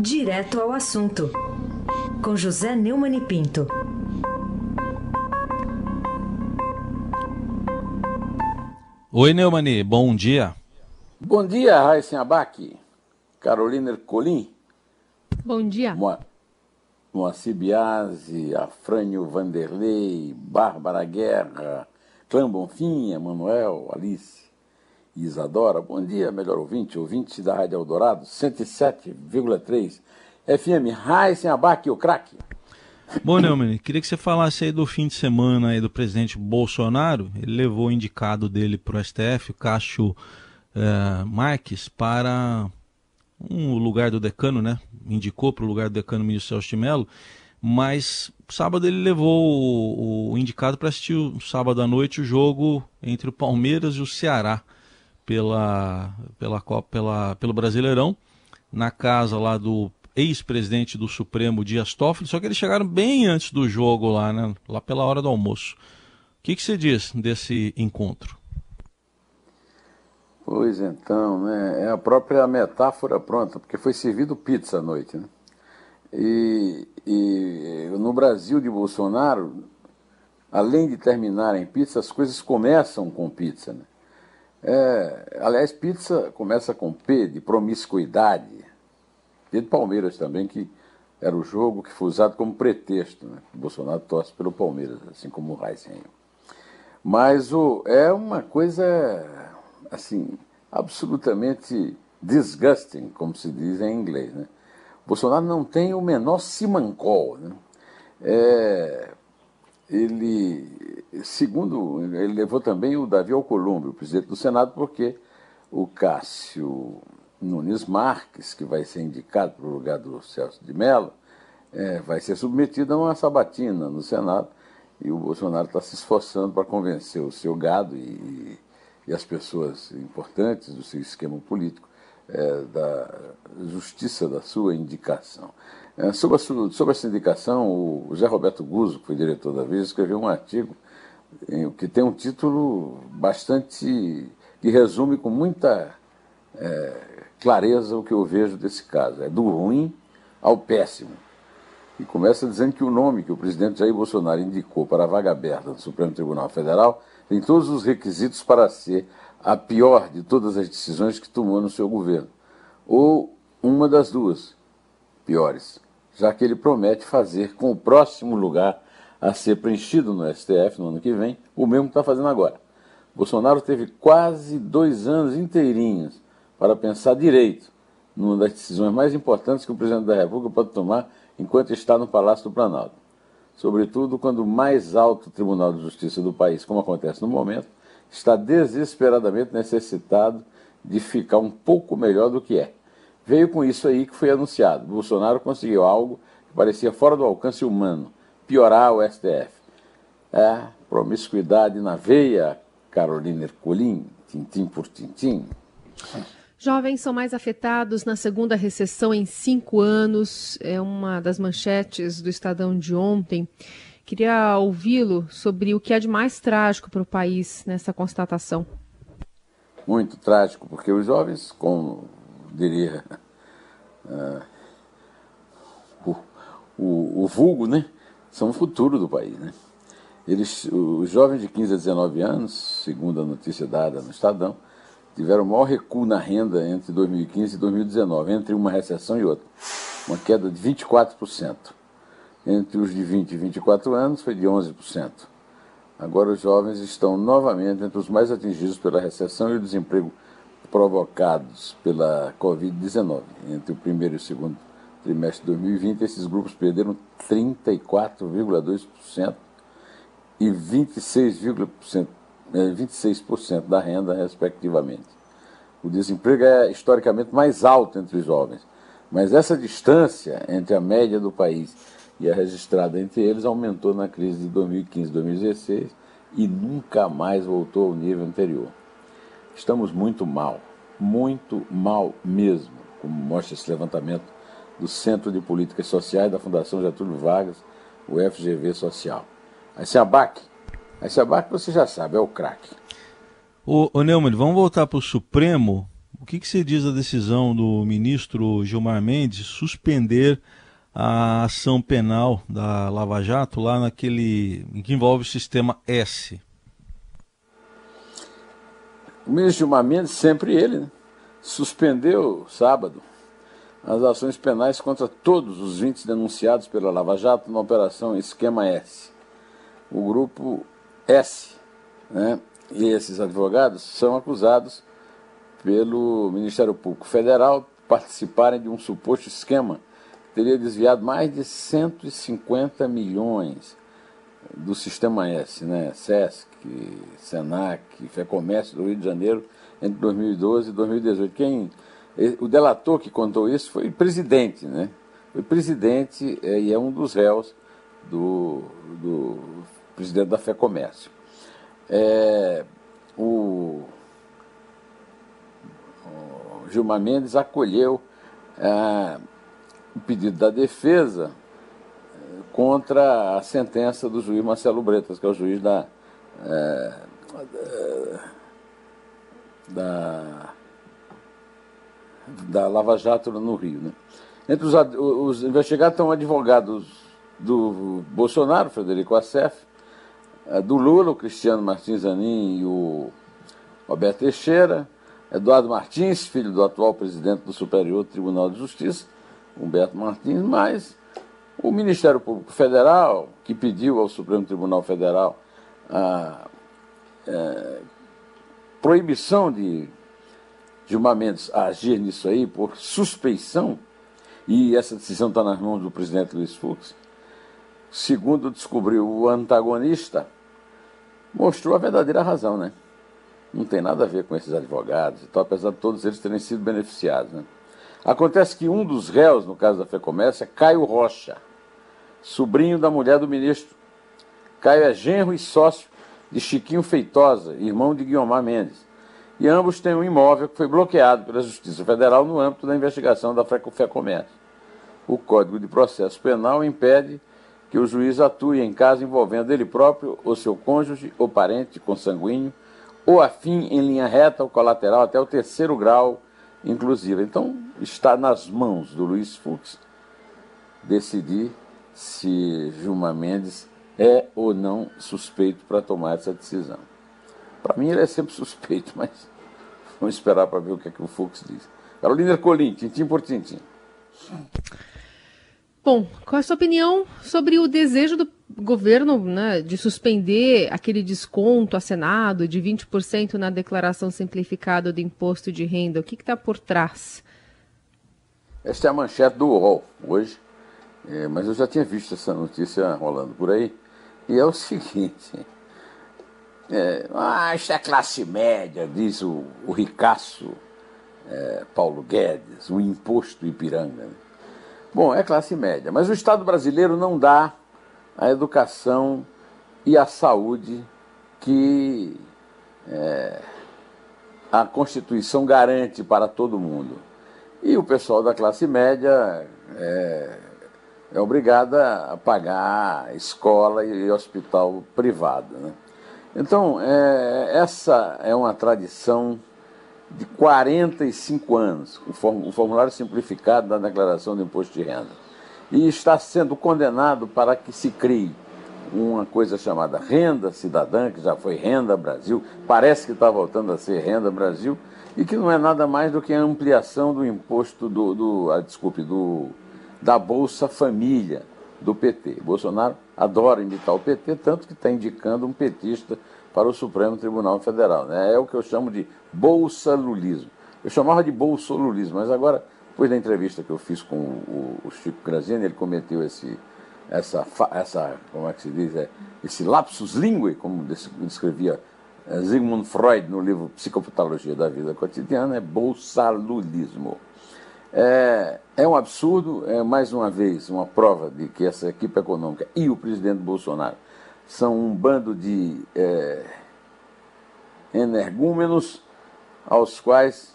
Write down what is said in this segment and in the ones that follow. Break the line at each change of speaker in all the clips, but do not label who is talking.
Direto ao assunto, com José Neumann e Pinto.
Oi, Neumani, bom dia.
Bom dia, Raíssen Abac, Carolina Ercolim.
Bom dia.
Mo Moacir Biasi, Afrânio Vanderlei, Bárbara Guerra, Clã Bonfim, Emanuel, Alice Isadora. Bom dia, melhor ouvinte, ouvinte da Rádio Eldorado, 107,3 FM, Raíssen Abac, o craque.
Bom, Neumann, queria que você falasse aí do fim de semana aí do presidente Bolsonaro. Ele levou o indicado dele para o STF, o Cássio eh, Marques, para um lugar do decano, né? Indicou para o lugar do decano o ministro Celso de Mello, mas sábado ele levou o, o indicado para assistir o sábado à noite o jogo entre o Palmeiras e o Ceará pela, pela, pela, pelo Brasileirão, na casa lá do ex-presidente do Supremo, Dias Toffoli, só que eles chegaram bem antes do jogo lá, né? Lá pela hora do almoço. O que, que você diz desse encontro?
Pois então, né? É a própria metáfora pronta, porque foi servido pizza à noite, né? E, e no Brasil de Bolsonaro, além de terminar em pizza, as coisas começam com pizza, né? É, aliás, pizza começa com P, de promiscuidade, e de Palmeiras também, que era o jogo que foi usado como pretexto. Né? Bolsonaro torce pelo Palmeiras, assim como o Heisen. Mas o, é uma coisa, assim, absolutamente disgusting, como se diz em inglês. Né? Bolsonaro não tem o menor simancol. Né? É, ele, segundo, ele levou também o Davi Alcolumbre, o presidente do Senado, porque o Cássio Nunes Marques, que vai ser indicado para o lugar do Celso de Mello, é, vai ser submetido a uma sabatina no Senado e o Bolsonaro está se esforçando para convencer o seu gado e, e, as pessoas importantes do seu esquema político é, da justiça da sua indicação. É, sobre, a, sobre, essa indicação, o José Roberto Guzzo, que foi diretor da Veja, escreveu um artigo em, que tem um título bastante. que resume com muita é, clareza o que eu vejo desse caso. É do ruim ao péssimo. E começa dizendo que o nome que o presidente Jair Bolsonaro indicou para a vaga aberta do Supremo Tribunal Federal tem todos os requisitos para ser a pior de todas as decisões que tomou no seu governo. Ou uma das duas piores, já que ele promete fazer com o próximo lugar a ser preenchido no STF no ano que vem, o mesmo que está fazendo agora. Bolsonaro teve quase dois anos inteirinhos para pensar direito numa das decisões mais importantes que o presidente da República pode tomar enquanto está no Palácio do Planalto. Sobretudo quando o mais alto Tribunal de Justiça do país, como acontece no momento, está desesperadamente necessitado de ficar um pouco melhor do que é. Veio com isso aí que foi anunciado. Bolsonaro conseguiu algo que parecia fora do alcance humano, piorar o STF. É, promiscuidade na veia, Carolina Ercolim, tintim por tintim.
Jovens são mais afetados na segunda recessão em cinco anos, é uma das manchetes do Estadão de ontem. Queria ouvi-lo sobre o que é de mais trágico para o país nessa constatação.
Muito trágico, porque os jovens, como diria uh, o, o, o, vulgo, né, são o futuro do país. Né? Eles, os jovens de 15 a 19 anos, segundo a notícia dada no Estadão, tiveram maior recuo na renda entre 2015 e 2019, entre uma recessão e outra, uma queda de 24%. Entre os de 20 e 24 anos foi de 11%. Agora os jovens estão novamente entre os mais atingidos pela recessão e o desemprego provocados pela Covid-19. Entre o primeiro e o segundo trimestre de 2020, esses grupos perderam 34,2% e 26,5% 26% é, da renda, respectivamente. O desemprego é historicamente mais alto entre os jovens, mas essa distância entre a média do país e a registrada entre eles aumentou na crise de 2015-2016 e nunca mais voltou ao nível anterior. Estamos muito mal, muito mal mesmo, como mostra esse levantamento do Centro de Políticas Sociais da Fundação Getúlio Vargas, o FGV Social. A SEABAC, esse abaque você já sabe, é o craque.
Ô, ô Neumann, vamos voltar para o Supremo. o que, que você diz da decisão do ministro Gilmar Mendes suspender a ação penal da Lava Jato lá naquele que envolve o sistema S?
O ministro Gilmar Mendes, sempre ele, né? suspendeu sábado as ações penais contra todos os 20 denunciados pela Lava Jato na operação Esquema S. O grupo S, né? E esses advogados são acusados pelo Ministério Público Federal participarem de um suposto esquema que teria desviado mais de 150 milhões do Sistema S, né? SESC, SENAC, FEComércio do Rio de Janeiro entre 2012 e 2018. Quem, o delator que contou isso foi presidente, né? Foi presidente é, e é um dos réus do, do presidente da FEComércio. É, o, o Gilmar Mendes acolheu é, o pedido da defesa contra a sentença do juiz Marcelo Bretas, que é o juiz da, é, da, da Lava Jato no Rio. Né? Entre os, os investigados estão advogados do Bolsonaro, Frederico Assef, é, do Lula, o Cristiano Martins Zanin e o Roberto Teixeira, Eduardo Martins, filho do atual presidente do Superior Tribunal de Justiça, Humberto Martins, mais o Ministério Público Federal, que pediu ao Supremo Tribunal Federal a é, proibição de Gilmar Mendes agir nisso aí por suspeição, e essa decisão está nas mãos do presidente Luiz Fux. Segundo descobriu o antagonista, mostrou a verdadeira razão, né? Não tem nada a ver com esses advogados, então, apesar de todos eles terem sido beneficiados. Né? Acontece que um dos réus, no caso da FEComércio, é Caio Rocha, sobrinho da mulher do ministro. Caio é genro e sócio de Chiquinho Feitosa, irmão de Guiomar Mendes. E ambos têm um imóvel que foi bloqueado pela Justiça Federal no âmbito da investigação da FEComércio. O Código de Processo Penal impede que o juiz atue em caso envolvendo ele próprio ou seu cônjuge ou parente consanguíneo ou afim em linha reta ou colateral até o terceiro grau, inclusive. Então, está nas mãos do Luiz Fux decidir se Gilmar Mendes é ou não suspeito para tomar essa decisão. Para mim, ele é sempre suspeito, mas vamos esperar para ver o que, é que o Fux diz. Carolina Colim, tintim por tintim.
Bom, qual é a sua opinião sobre o desejo do governo né, de suspender aquele desconto assinado de 20% na declaração simplificada do imposto de renda? O que está por trás?
Esta é a manchete do UOL hoje, é, mas eu já tinha visto essa notícia rolando por aí. E é o seguinte: é, ah, isto é classe média, diz o, o ricaço é, Paulo Guedes, o imposto Ipiranga. Né? Bom, é classe média, mas o Estado brasileiro não dá a educação e a saúde que é, a Constituição garante para todo mundo. E o pessoal da classe média é, é obrigada a pagar escola e hospital privado. Né? Então, é, essa é uma tradição de 45 anos, o formulário simplificado da declaração do imposto de renda. E está sendo condenado para que se crie uma coisa chamada Renda Cidadã, que já foi Renda Brasil, parece que está voltando a ser Renda Brasil, e que não é nada mais do que a ampliação do imposto do, do ah, desculpe, do, da Bolsa Família do PT. Bolsonaro adora imitar o PT, tanto que está indicando um petista para o Supremo Tribunal Federal. Né? É o que eu chamo de bolsalulismo. Eu chamava de bolsolulismo, mas agora, depois da entrevista que eu fiz com o, o Chico Grazini, ele cometeu esse, essa, essa, como é que se diz, é, esse lapsus linguae, como descrevia é, Sigmund Freud no livro Psicopatologia da Vida Cotidiana, é bolsalulismo. É, é um absurdo, é mais uma vez uma prova de que essa equipe econômica e o presidente Bolsonaro são um bando de é, energúmenos aos quais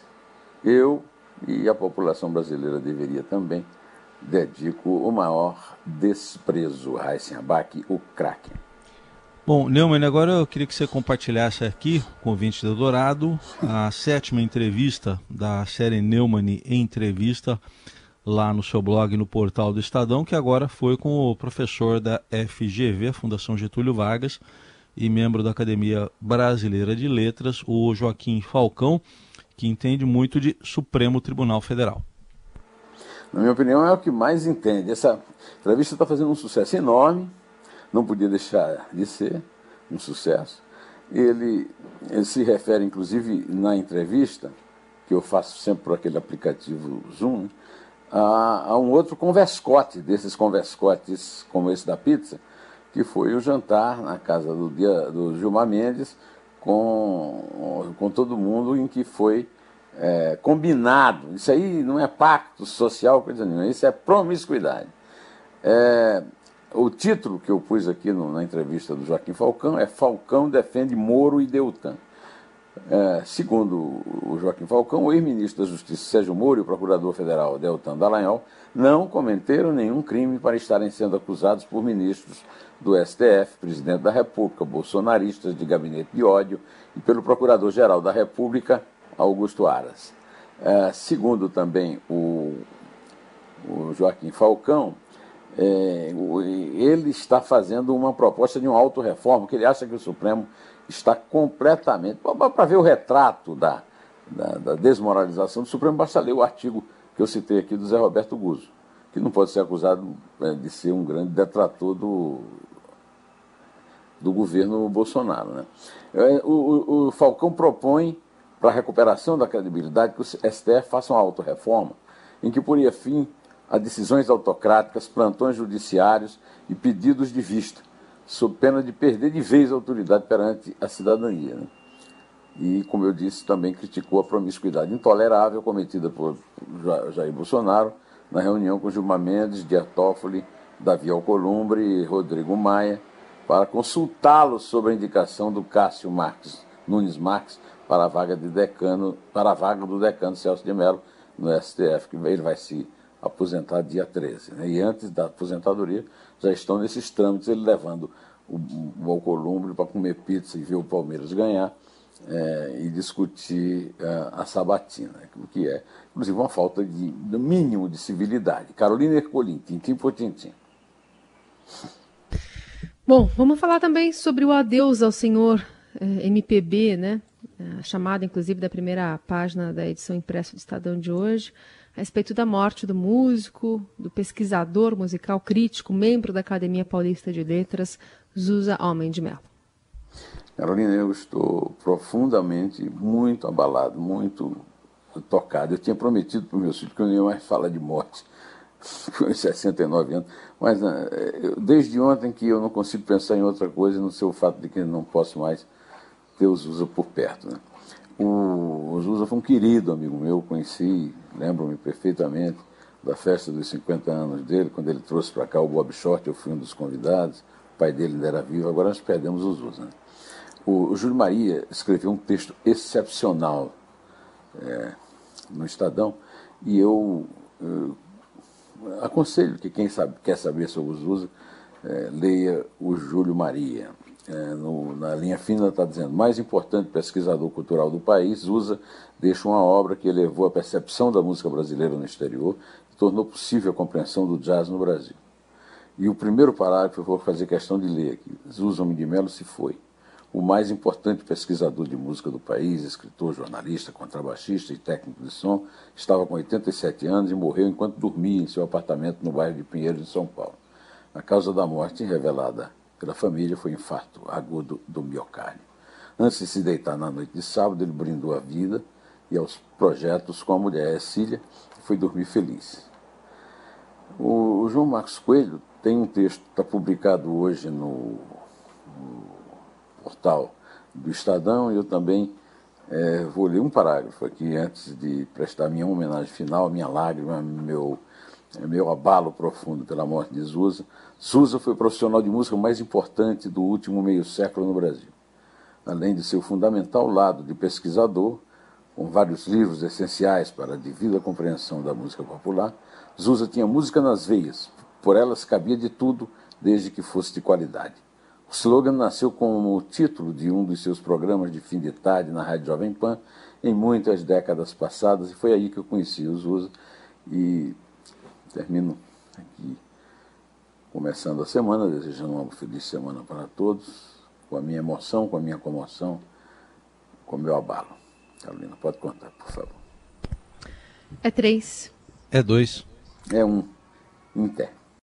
eu e a população brasileira deveria também dedico o maior desprezo, Heisenbach, o Kraken.
Bom, Neumann, agora eu queria que você compartilhasse aqui com o do Dourado a sétima entrevista da série Neumann entrevista lá no seu blog no portal do Estadão, que agora foi com o professor da FGV, Fundação Getúlio Vargas, e membro da Academia Brasileira de Letras, o Joaquim Falcão, que entende muito de Supremo Tribunal Federal.
Na minha opinião, é o que mais entende. Essa entrevista está fazendo um sucesso enorme não podia deixar de ser um sucesso. Ele, ele, se refere, inclusive, na entrevista, que eu faço sempre por aquele aplicativo Zoom, a, a um outro converscote, desses converscotes como esse da pizza, que foi o jantar na casa do, dia, do Gilmar Mendes com, com todo mundo em que foi é, combinado. Isso aí não é pacto social, coisa nenhuma, isso é promiscuidade. É, o título que eu pus aqui no, na entrevista do Joaquim Falcão é Falcão defende Moro e Deltan. É, segundo o Joaquim Falcão, o ex-ministro da Justiça Sérgio Moro e o procurador federal Deltan Dallagnol não cometeram nenhum crime para estarem sendo acusados por ministros do STF, presidente da República, bolsonaristas de gabinete de ódio e pelo procurador-geral da República, Augusto Aras. É, segundo também o, o Joaquim Falcão, é, ele está fazendo uma proposta de uma autorreforma, que ele acha que o Supremo está completamente. Para ver o retrato da, da, da, desmoralização do Supremo, basta ler o artigo que eu citei aqui do Zé Roberto Guzzo, que não pode ser acusado é, de ser um grande detrator do, do governo Bolsonaro. Né? É, o, o, o Falcão propõe, para a recuperação da credibilidade, que o STF faça uma autorreforma em que poria fim a decisões autocráticas, plantões judiciários e pedidos de vista, sob pena de perder de vez a autoridade perante a cidadania. Né? E, como eu disse, também criticou a promiscuidade intolerável cometida por Jair Bolsonaro na reunião com Gilmar Mendes, Dias Toffoli, Davi Alcolumbre e Rodrigo Maia, para consultá-los sobre a indicação do Cássio Marques, Nunes Marques para a vaga de decano, para a vaga do decano Celso de Mello no STF, que ele vai se aposentar dia 13. Né? E antes da aposentadoria, já estão nesses trâmites, ele levando o, o Alcolumbre para comer pizza e ver o Palmeiras ganhar é, e discutir é, a sabatina, o que é, inclusive, uma falta de, mínimo de civilidade. Carolina Ercolim, tintim por tintim.
Bom, vamos falar também sobre o adeus ao senhor eh, MPB, né? A chamada, inclusive, da primeira página da edição impressa do Estadão de hoje a respeito da morte do músico, do pesquisador musical crítico, membro da Academia Paulista de Letras, Zusa Homem de Mello.
Carolina, eu estou profundamente, muito abalado, muito tocado. Eu tinha prometido para o meu filho que eu não ia mais falar de morte, com 69 anos, mas eu, desde ontem que eu não consigo pensar em outra coisa, no seu fato de que não posso mais ter o Zusa por perto. Né? O, o Zusa foi um querido amigo meu, conheci lembro-me perfeitamente da festa dos 50 anos dele, quando ele trouxe para cá o Bob Short, eu fui um dos convidados, o pai dele ainda era vivo, agora nós perdemos os usos. Né? O, o Júlio Maria escreveu um texto excepcional é, no Estadão, e eu, eu, aconselho que quem sabe, quer saber sobre os usos, é, leia o Júlio Maria é, no, na linha fina está dizendo, mais importante pesquisador cultural do país, usa, deixa uma obra que elevou a percepção da música brasileira no exterior e tornou possível a compreensão do jazz no Brasil. E o primeiro parágrafo eu vou fazer questão de ler aqui. Zusa de Mello se foi. O mais importante pesquisador de música do país, escritor, jornalista, contrabaixista e técnico de som, estava com 87 anos e morreu enquanto dormia em seu apartamento no bairro de Pinheiros, em São Paulo. A causa da morte, revelada pela família foi infarto agudo do miocárdio. Antes de se deitar na noite de sábado, ele brindou a vida e aos projetos com a mulher Cília e foi dormir feliz. O, João Marcos Coelho tem um texto, está publicado hoje no, no, portal do Estadão, e eu também é, vou ler um parágrafo aqui antes de prestar minha homenagem final, minha lágrima, meu meu abalo profundo pela morte de Zusa. Zusa foi o profissional de música mais importante do último meio século no Brasil. Além de seu fundamental lado de pesquisador, com vários livros essenciais para a devida compreensão da música popular, Zusa tinha música nas veias, por elas cabia de tudo, desde que fosse de qualidade. O O slogan nasceu como título de um dos seus programas de fim de tarde na Rádio Jovem Pan em muitas décadas passadas e foi aí que eu conheci o Zusa e termino aqui começando a semana, desejando uma feliz semana para todos, com a minha emoção, com a minha comoção, com o meu abalo. Carolina, pode contar, por favor.
É três.
É dois.
É um. Inter.